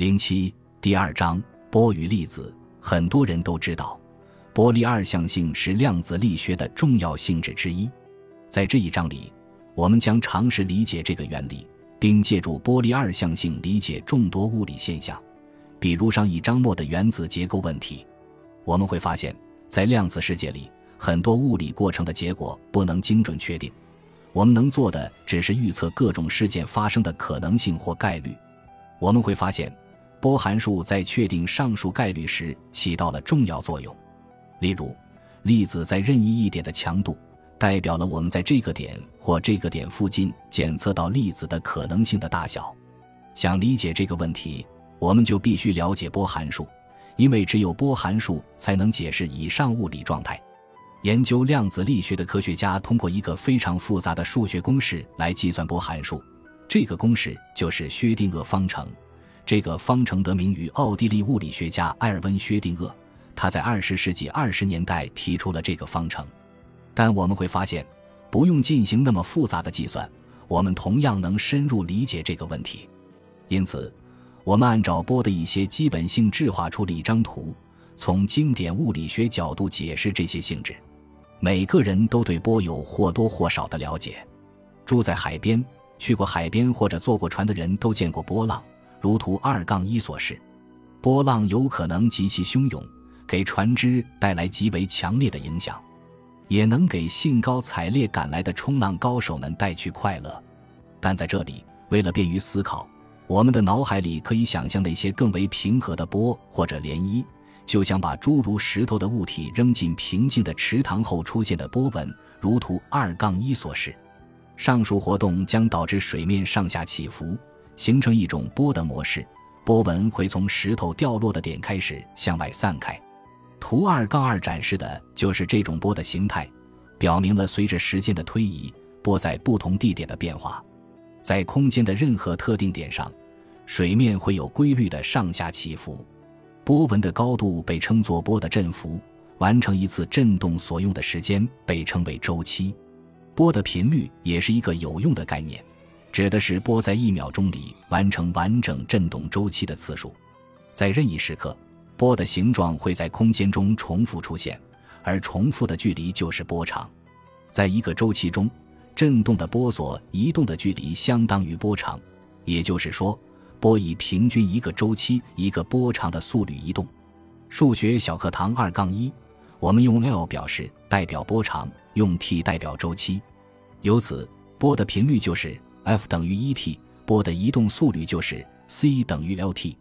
零七第二章波与粒子，很多人都知道，波粒二象性是量子力学的重要性质之一。在这一章里，我们将尝试理解这个原理，并借助波粒二象性理解众多物理现象，比如上一章末的原子结构问题。我们会发现，在量子世界里，很多物理过程的结果不能精准确定。我们能做的只是预测各种事件发生的可能性或概率。我们会发现，波函数在确定上述概率时起到了重要作用。例如，粒子在任意一点的强度，代表了我们在这个点或这个点附近检测到粒子的可能性的大小。想理解这个问题，我们就必须了解波函数，因为只有波函数才能解释以上物理状态。研究量子力学的科学家通过一个非常复杂的数学公式来计算波函数，这个公式就是薛定谔方程。这个方程得名于奥地利物理学家埃尔温·薛定谔，他在二十世纪二十年代提出了这个方程。但我们会发现，不用进行那么复杂的计算，我们同样能深入理解这个问题。因此，我们按照波的一些基本性质画出了一张图，从经典物理学角度解释这些性质。每个人都对波有或多或少的了解。住在海边、去过海边或者坐过船的人都见过波浪，如图二杠一所示。波浪有可能极其汹涌，给船只带来极为强烈的影响，也能给兴高采烈赶来的冲浪高手们带去快乐。但在这里，为了便于思考，我们的脑海里可以想象那些更为平和的波或者涟漪。就像把诸如石头的物体扔进平静的池塘后出现的波纹，如图二杠一所示。上述活动将导致水面上下起伏，形成一种波的模式。波纹会从石头掉落的点开始向外散开。图二杠二展示的就是这种波的形态，表明了随着时间的推移，波在不同地点的变化。在空间的任何特定点上，水面会有规律的上下起伏。波纹的高度被称作波的振幅，完成一次振动所用的时间被称为周期。波的频率也是一个有用的概念，指的是波在一秒钟里完成完整振动周期的次数。在任意时刻，波的形状会在空间中重复出现，而重复的距离就是波长。在一个周期中，振动的波所移动的距离相当于波长，也就是说。波以平均一个周期、一个波长的速率移动。数学小课堂二杠一，我们用 L 表示代表波长，用 t 代表周期。由此，波的频率就是 F 等于 E T，波的移动速率就是 c 等于 Lt。